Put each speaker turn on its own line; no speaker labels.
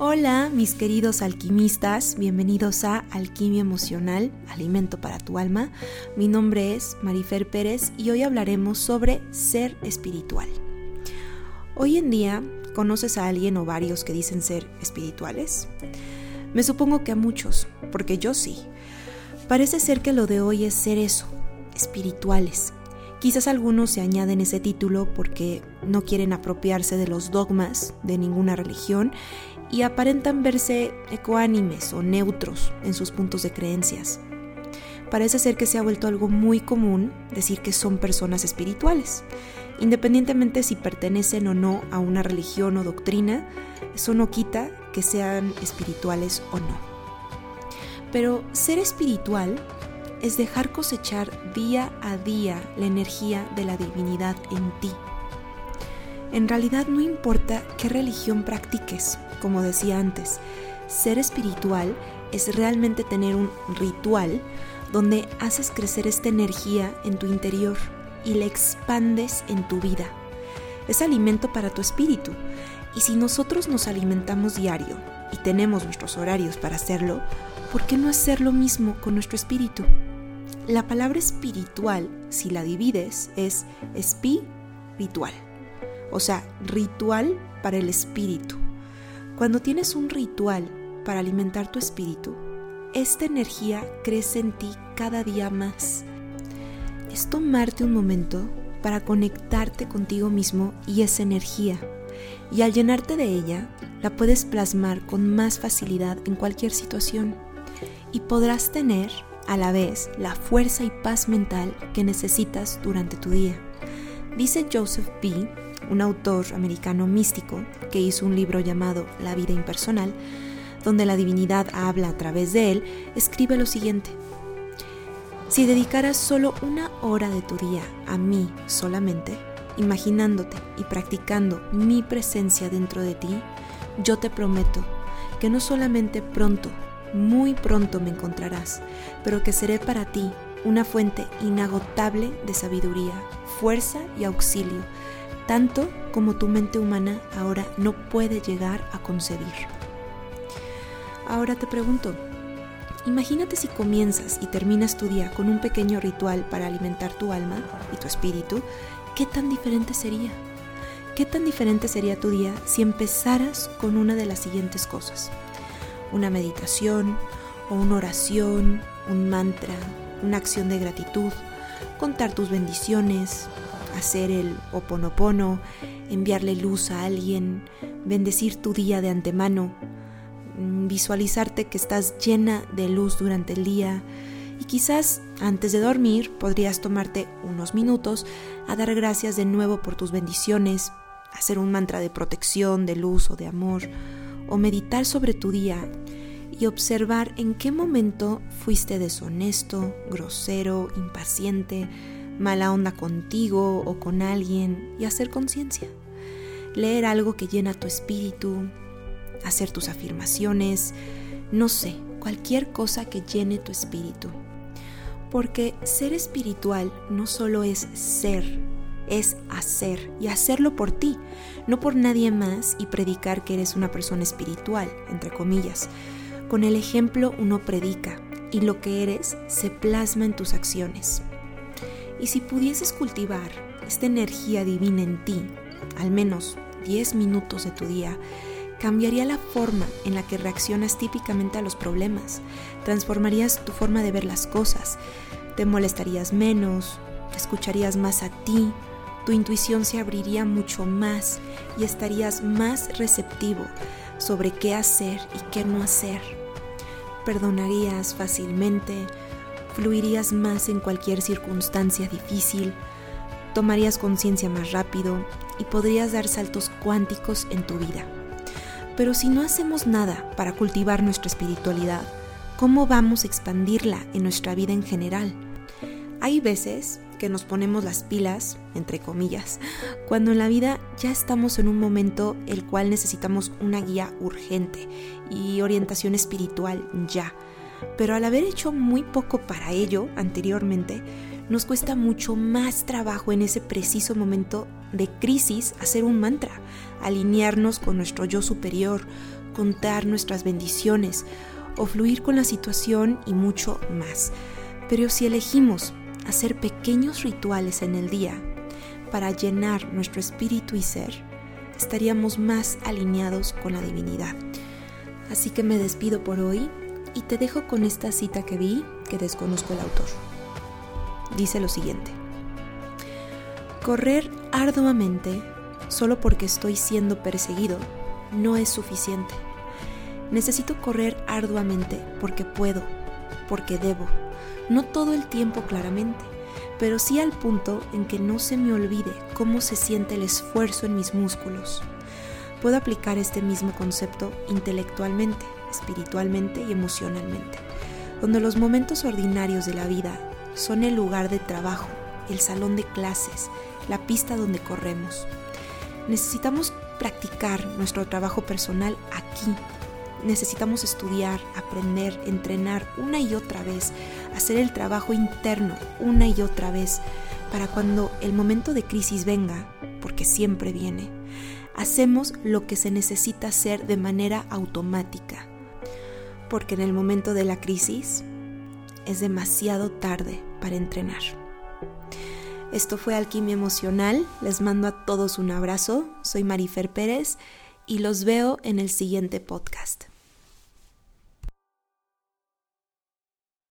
Hola mis queridos alquimistas, bienvenidos a Alquimia Emocional, Alimento para tu Alma. Mi nombre es Marifer Pérez y hoy hablaremos sobre ser espiritual. Hoy en día, ¿conoces a alguien o varios que dicen ser espirituales? Me supongo que a muchos, porque yo sí. Parece ser que lo de hoy es ser eso, espirituales. Quizás algunos se añaden ese título porque no quieren apropiarse de los dogmas de ninguna religión y aparentan verse ecuánimes o neutros en sus puntos de creencias. Parece ser que se ha vuelto algo muy común decir que son personas espirituales. Independientemente si pertenecen o no a una religión o doctrina, eso no quita que sean espirituales o no. Pero ser espiritual es dejar cosechar día a día la energía de la divinidad en ti. En realidad no importa qué religión practiques, como decía antes, ser espiritual es realmente tener un ritual donde haces crecer esta energía en tu interior y la expandes en tu vida. Es alimento para tu espíritu. Y si nosotros nos alimentamos diario y tenemos nuestros horarios para hacerlo, ¿por qué no hacer lo mismo con nuestro espíritu? La palabra espiritual, si la divides, es espiritual, o sea, ritual para el espíritu. Cuando tienes un ritual para alimentar tu espíritu, esta energía crece en ti cada día más. Es tomarte un momento para conectarte contigo mismo y esa energía. Y al llenarte de ella, la puedes plasmar con más facilidad en cualquier situación. Y podrás tener a la vez la fuerza y paz mental que necesitas durante tu día. Dice Joseph B un autor americano místico que hizo un libro llamado La vida impersonal, donde la divinidad habla a través de él, escribe lo siguiente. Si dedicaras solo una hora de tu día a mí solamente, imaginándote y practicando mi presencia dentro de ti, yo te prometo que no solamente pronto, muy pronto me encontrarás, pero que seré para ti una fuente inagotable de sabiduría, fuerza y auxilio tanto como tu mente humana ahora no puede llegar a concebir. Ahora te pregunto, imagínate si comienzas y terminas tu día con un pequeño ritual para alimentar tu alma y tu espíritu, ¿qué tan diferente sería? ¿Qué tan diferente sería tu día si empezaras con una de las siguientes cosas? Una meditación o una oración, un mantra, una acción de gratitud, contar tus bendiciones, hacer el oponopono, enviarle luz a alguien, bendecir tu día de antemano, mm, visualizarte que estás llena de luz durante el día. Y quizás antes de dormir podrías tomarte unos minutos a dar gracias de nuevo por tus bendiciones, hacer un mantra de protección, de luz o de amor, o meditar sobre tu día y observar en qué momento fuiste deshonesto, grosero, impaciente, mala onda contigo o con alguien y hacer conciencia. Leer algo que llena tu espíritu, hacer tus afirmaciones, no sé, cualquier cosa que llene tu espíritu. Porque ser espiritual no solo es ser, es hacer y hacerlo por ti, no por nadie más y predicar que eres una persona espiritual, entre comillas. Con el ejemplo uno predica y lo que eres se plasma en tus acciones. Y si pudieses cultivar esta energía divina en ti, al menos 10 minutos de tu día, cambiaría la forma en la que reaccionas típicamente a los problemas, transformarías tu forma de ver las cosas, te molestarías menos, escucharías más a ti, tu intuición se abriría mucho más y estarías más receptivo sobre qué hacer y qué no hacer. Perdonarías fácilmente, fluirías más en cualquier circunstancia difícil, tomarías conciencia más rápido y podrías dar saltos cuánticos en tu vida. Pero si no hacemos nada para cultivar nuestra espiritualidad, ¿cómo vamos a expandirla en nuestra vida en general? Hay veces que nos ponemos las pilas, entre comillas, cuando en la vida ya estamos en un momento el cual necesitamos una guía urgente y orientación espiritual ya pero al haber hecho muy poco para ello anteriormente, nos cuesta mucho más trabajo en ese preciso momento de crisis hacer un mantra, alinearnos con nuestro yo superior, contar nuestras bendiciones o fluir con la situación y mucho más. Pero si elegimos hacer pequeños rituales en el día para llenar nuestro espíritu y ser, estaríamos más alineados con la divinidad. Así que me despido por hoy y te dejo con esta cita que vi que desconozco el autor. Dice lo siguiente. Correr arduamente solo porque estoy siendo perseguido no es suficiente. Necesito correr arduamente porque puedo, porque debo, no todo el tiempo claramente, pero sí al punto en que no se me olvide cómo se siente el esfuerzo en mis músculos. Puedo aplicar este mismo concepto intelectualmente, espiritualmente y emocionalmente, donde los momentos ordinarios de la vida son el lugar de trabajo, el salón de clases, la pista donde corremos. Necesitamos practicar nuestro trabajo personal aquí. Necesitamos estudiar, aprender, entrenar una y otra vez, hacer el trabajo interno una y otra vez, para cuando el momento de crisis venga, porque siempre viene, hacemos lo que se necesita hacer de manera automática. Porque en el momento de la crisis es demasiado tarde para entrenar. Esto fue Alquimia Emocional. Les mando a todos un abrazo. Soy Marifer Pérez y los veo en el siguiente podcast.